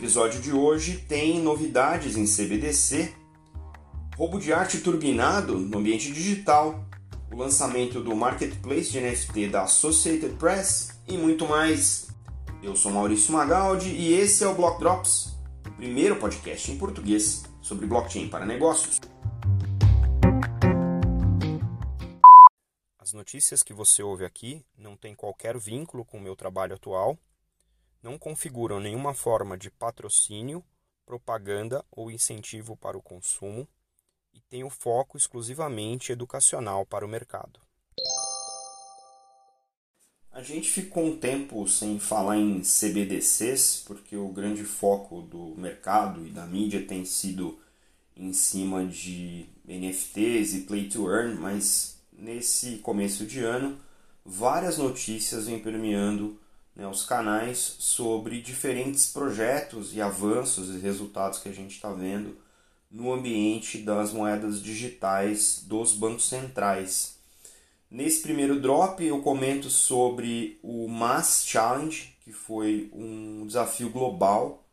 episódio de hoje tem novidades em CBDC, roubo de arte turbinado no ambiente digital, o lançamento do marketplace de NFT da Associated Press e muito mais. Eu sou Maurício Magaldi e esse é o Block Drops, o primeiro podcast em português sobre blockchain para negócios. As notícias que você ouve aqui não têm qualquer vínculo com o meu trabalho atual não configuram nenhuma forma de patrocínio, propaganda ou incentivo para o consumo e têm o foco exclusivamente educacional para o mercado. A gente ficou um tempo sem falar em CBDCs, porque o grande foco do mercado e da mídia tem sido em cima de NFTs e Play to Earn, mas nesse começo de ano várias notícias vêm permeando né, os canais sobre diferentes projetos e avanços e resultados que a gente está vendo no ambiente das moedas digitais dos bancos centrais. Nesse primeiro drop eu comento sobre o Mass Challenge, que foi um desafio global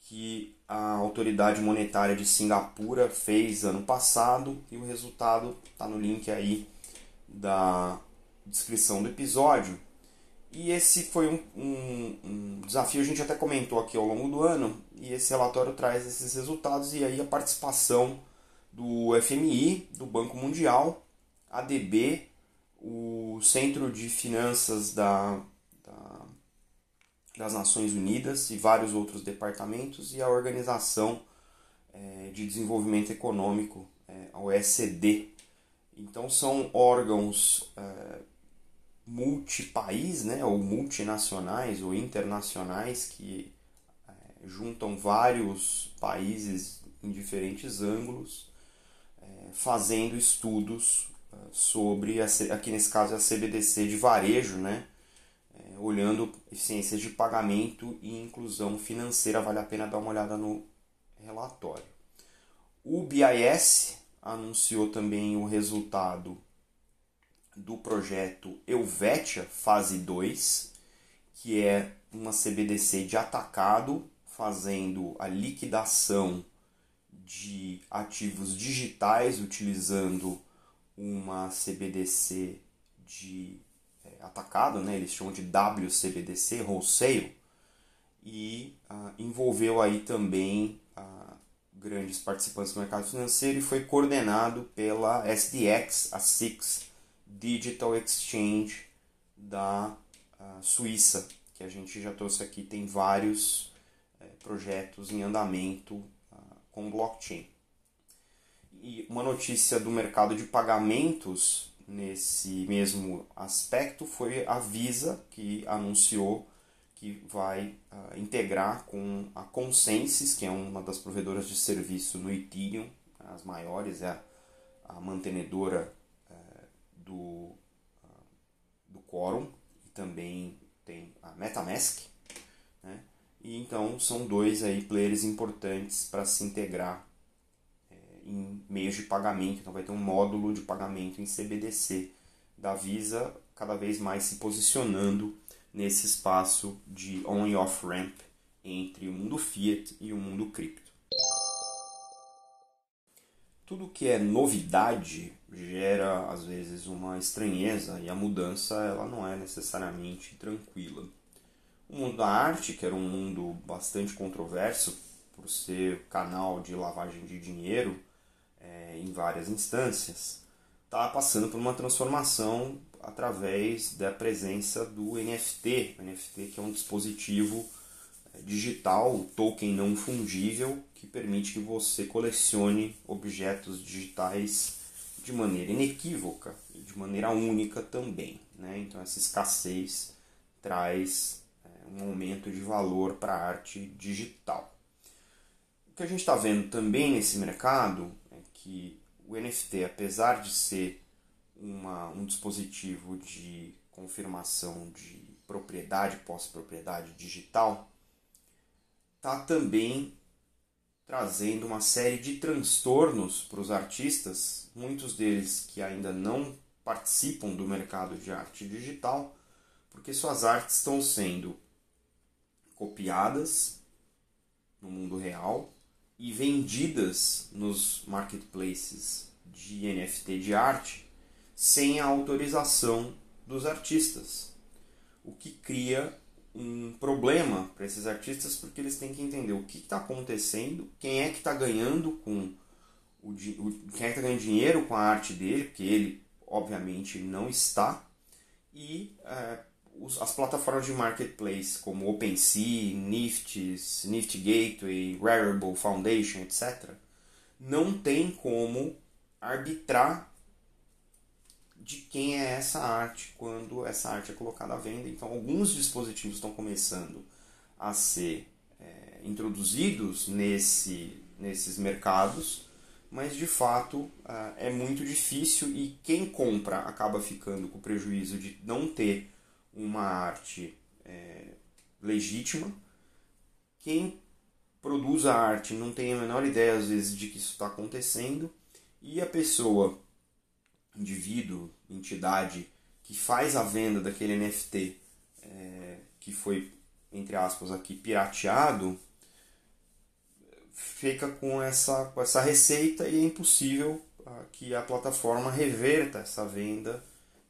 que a autoridade monetária de Singapura fez ano passado e o resultado está no link aí da descrição do episódio. E esse foi um, um, um, desafio, a gente até comentou aqui ao longo do ano, e esse relatório traz esses resultados e aí a participação do FMI, do Banco Mundial, ADB, o Centro de Finanças da, da, das Nações Unidas e vários outros departamentos e a Organização é, de Desenvolvimento Econômico, é, a OECD. Então são órgãos é, multipaís, né, ou multinacionais ou internacionais que é, juntam vários países em diferentes ângulos, é, fazendo estudos é, sobre, a, aqui nesse caso, a CBDC de varejo, né, é, olhando eficiências de pagamento e inclusão financeira. Vale a pena dar uma olhada no relatório. O BIS anunciou também o resultado do projeto Helvetia Fase 2, que é uma CBDC de atacado, fazendo a liquidação de ativos digitais utilizando uma CBDC de é, atacado, né? eles chamam de WCBDC, wholesale, e uh, envolveu aí também uh, grandes participantes do mercado financeiro e foi coordenado pela SDX, a SIX, Digital Exchange da uh, Suíça, que a gente já trouxe aqui, tem vários uh, projetos em andamento uh, com blockchain. E uma notícia do mercado de pagamentos nesse mesmo aspecto foi a Visa, que anunciou que vai uh, integrar com a Consensus, que é uma das provedoras de serviço no Ethereum, as maiores, é a, a mantenedora do, uh, do Quorum e também tem a MetaMask. Né? E então são dois aí players importantes para se integrar é, em meios de pagamento. Então vai ter um módulo de pagamento em CBDC da Visa, cada vez mais se posicionando nesse espaço de on e off ramp entre o mundo fiat e o mundo cripto. Tudo que é novidade gera às vezes uma estranheza e a mudança ela não é necessariamente tranquila. O mundo da arte, que era um mundo bastante controverso por ser canal de lavagem de dinheiro é, em várias instâncias, está passando por uma transformação através da presença do NFT. O NFT que é um dispositivo digital, token não fungível, que permite que você colecione objetos digitais de maneira inequívoca e de maneira única também. Né? Então, essa escassez traz é, um aumento de valor para a arte digital. O que a gente está vendo também nesse mercado é que o NFT, apesar de ser uma, um dispositivo de confirmação de propriedade, pós-propriedade digital, está também trazendo uma série de transtornos para os artistas, muitos deles que ainda não participam do mercado de arte digital, porque suas artes estão sendo copiadas, no mundo real e vendidas nos marketplaces de NFT de arte sem a autorização dos artistas, o que cria um problema para esses artistas porque eles têm que entender o que está acontecendo, quem é que está ganhando com o, quem é que está ganhando dinheiro com a arte dele, porque ele obviamente não está, e é, os, as plataformas de marketplace como OpenSea, Nifts, Nift Gateway, Rarible Foundation, etc., não tem como arbitrar de quem é essa arte quando essa arte é colocada à venda. Então, alguns dispositivos estão começando a ser é, introduzidos nesse, nesses mercados, mas de fato é muito difícil e quem compra acaba ficando com o prejuízo de não ter uma arte é, legítima. Quem produz a arte não tem a menor ideia às vezes de que isso está acontecendo e a pessoa indivíduo, entidade que faz a venda daquele NFT é, que foi, entre aspas, aqui pirateado, fica com essa, com essa receita e é impossível ah, que a plataforma reverta essa venda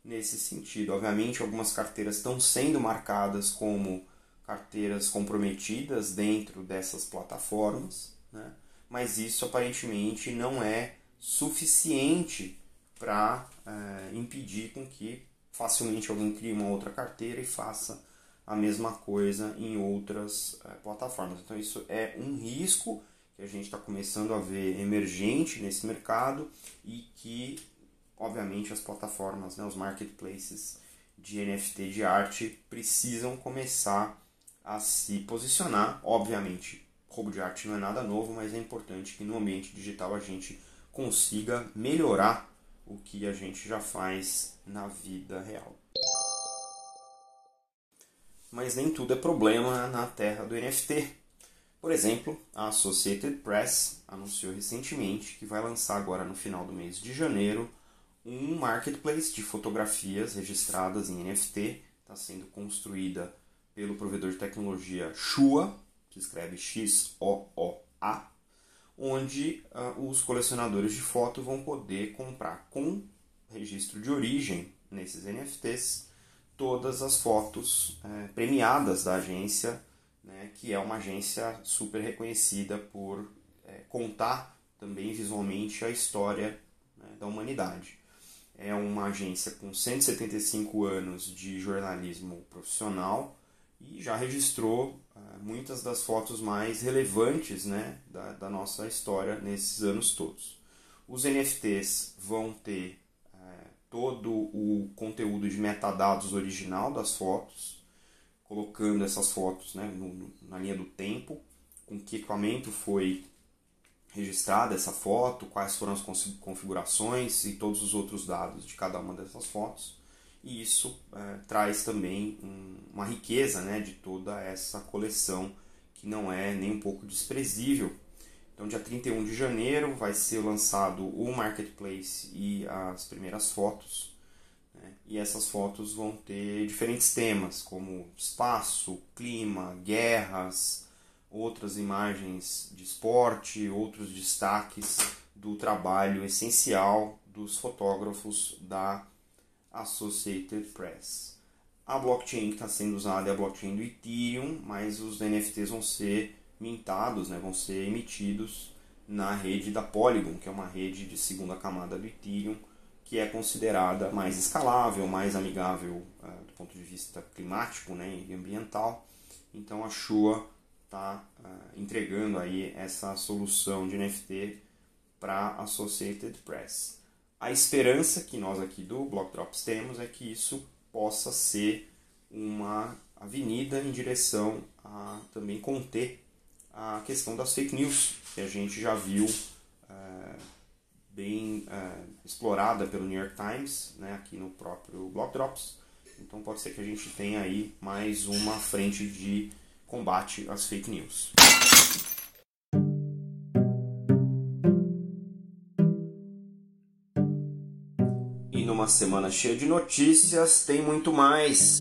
nesse sentido. Obviamente, algumas carteiras estão sendo marcadas como carteiras comprometidas dentro dessas plataformas, né? mas isso aparentemente não é suficiente para é, impedir com que facilmente alguém crie uma outra carteira e faça a mesma coisa em outras é, plataformas. Então isso é um risco que a gente está começando a ver emergente nesse mercado e que, obviamente, as plataformas, né, os marketplaces de NFT de arte precisam começar a se posicionar. Obviamente, roubo de arte não é nada novo, mas é importante que no ambiente digital a gente consiga melhorar o que a gente já faz na vida real. Mas nem tudo é problema na terra do NFT. Por exemplo, a Associated Press anunciou recentemente que vai lançar agora no final do mês de janeiro um marketplace de fotografias registradas em NFT. Está sendo construída pelo provedor de tecnologia Shua, que escreve X-O-O-A, onde uh, os colecionadores de foto vão poder comprar com registro de origem nesses NFTs todas as fotos uh, premiadas da agência, né, que é uma agência super reconhecida por uh, contar também visualmente a história né, da humanidade. É uma agência com 175 anos de jornalismo profissional e já registrou muitas das fotos mais relevantes né, da, da, nossa história nesses anos todos. Os NFTs vão ter uh, todo o conteúdo de metadados original das fotos, colocando essas fotos né, no, na linha do tempo, com que equipamento foi registrada essa foto, quais foram as configurações e todos os outros dados de cada uma dessas fotos e isso é, traz também um, uma riqueza né, de toda essa coleção que não é nem um pouco desprezível. Então, dia 31 de janeiro vai ser lançado o Marketplace e as primeiras fotos. Né? E essas fotos vão ter diferentes temas, como espaço, clima, guerras, outras imagens de esporte, outros destaques do trabalho essencial dos fotógrafos da Associated Press. A blockchain que está sendo usada é a blockchain do Ethereum, mas os NFTs vão ser mintados, né, vão ser emitidos na rede da Polygon, que é uma rede de segunda camada do Ethereum, que é considerada mais escalável, mais amigável uh, do ponto de vista climático né, e ambiental. Então a Shua está uh, eh, entregando aí essa solução de NFT para Associated Press. A esperança que nós aqui do Block Drops temos é que isso possa ser uma avenida em direção a também conter a questão das fake news, que a gente já viu é, bem é, explorada pelo New York Times, né, aqui no próprio Block Drops. Então pode ser que a gente tenha aí mais uma frente de combate às fake news. Numa semana cheia de notícias, tem muito mais.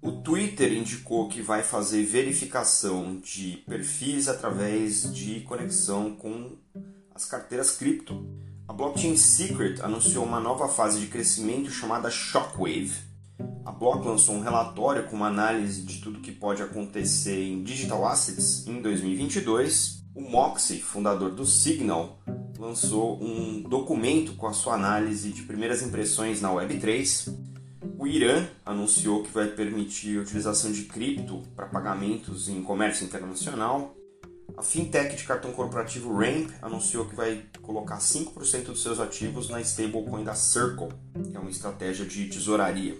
O Twitter indicou que vai fazer verificação de perfis através de conexão com as carteiras cripto. A Blockchain Secret anunciou uma nova fase de crescimento chamada Shockwave. A Block lançou um relatório com uma análise de tudo que pode acontecer em digital assets em 2022. O Moxie, fundador do Signal, lançou um documento com a sua análise de primeiras impressões na Web3. O Irã anunciou que vai permitir a utilização de cripto para pagamentos em comércio internacional. A fintech de cartão corporativo Ramp anunciou que vai colocar 5% dos seus ativos na stablecoin da Circle, que é uma estratégia de tesouraria.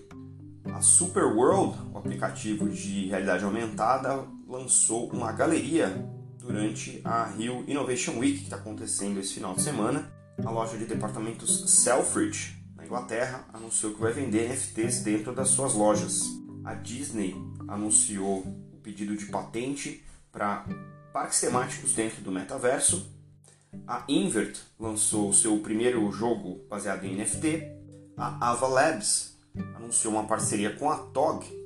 A Super World, o aplicativo de realidade aumentada, lançou uma galeria durante a Rio Innovation Week, que está acontecendo esse final de semana. A loja de departamentos Selfridge, na Inglaterra, anunciou que vai vender NFTs dentro das suas lojas. A Disney anunciou o pedido de patente para parques temáticos dentro do metaverso. A Invert lançou seu primeiro jogo baseado em NFT. A Ava Labs anunciou uma parceria com a TOG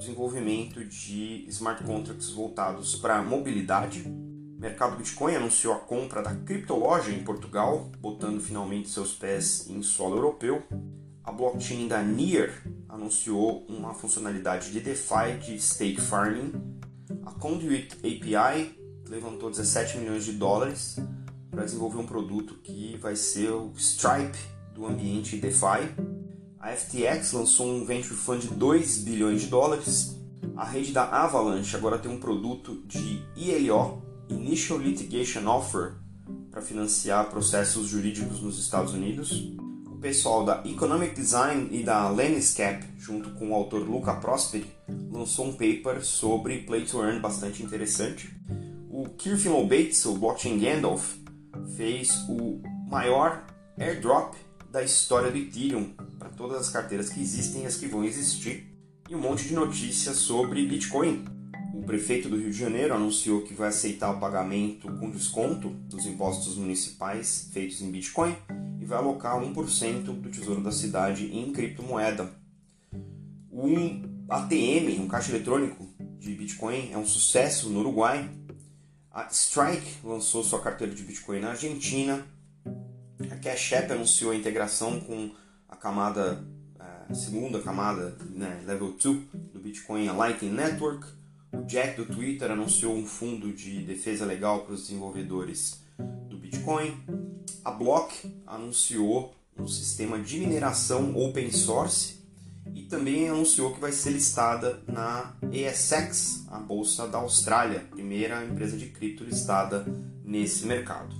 desenvolvimento de smart contracts voltados para mobilidade. O mercado Bitcoin anunciou a compra da criptoloja em Portugal, botando finalmente seus pés em solo europeu. A blockchain da Near anunciou uma funcionalidade de DeFi de stake farming. A Conduit API levantou 17 milhões de dólares para desenvolver um produto que vai ser o Stripe do ambiente DeFi. A FTX lançou um venture fund de 2 bilhões de dólares. A rede da Avalanche agora tem um produto de ILO, Initial Litigation Offer, para financiar processos jurídicos nos Estados Unidos. O pessoal da Economic Design e da Lenscap, junto com o autor Luca Prosperi, lançou um paper sobre Play to Earn bastante interessante. O Kirfimo Bates, o blockchain Gandalf, fez o maior airdrop da história do Ethereum todas as carteiras que existem e as que vão existir, e um monte de notícias sobre Bitcoin. O prefeito do Rio de Janeiro anunciou que vai aceitar o pagamento com desconto dos impostos municipais feitos em Bitcoin e vai alocar 1% do tesouro da cidade em criptomoeda. Um ATM, um caixa eletrônico de Bitcoin, é um sucesso no Uruguai a Strike lançou sua carteira de Bitcoin na Argentina. A Cash App anunciou a integração com camada, a segunda camada, né, level 2 do Bitcoin, a Lightning Network. O Jack do Twitter anunciou um fundo de defesa legal para os desenvolvedores do Bitcoin. A Block anunciou um sistema de mineração open source e também anunciou que vai ser listada na ASX, a bolsa da Austrália, primeira empresa de cripto listada nesse mercado.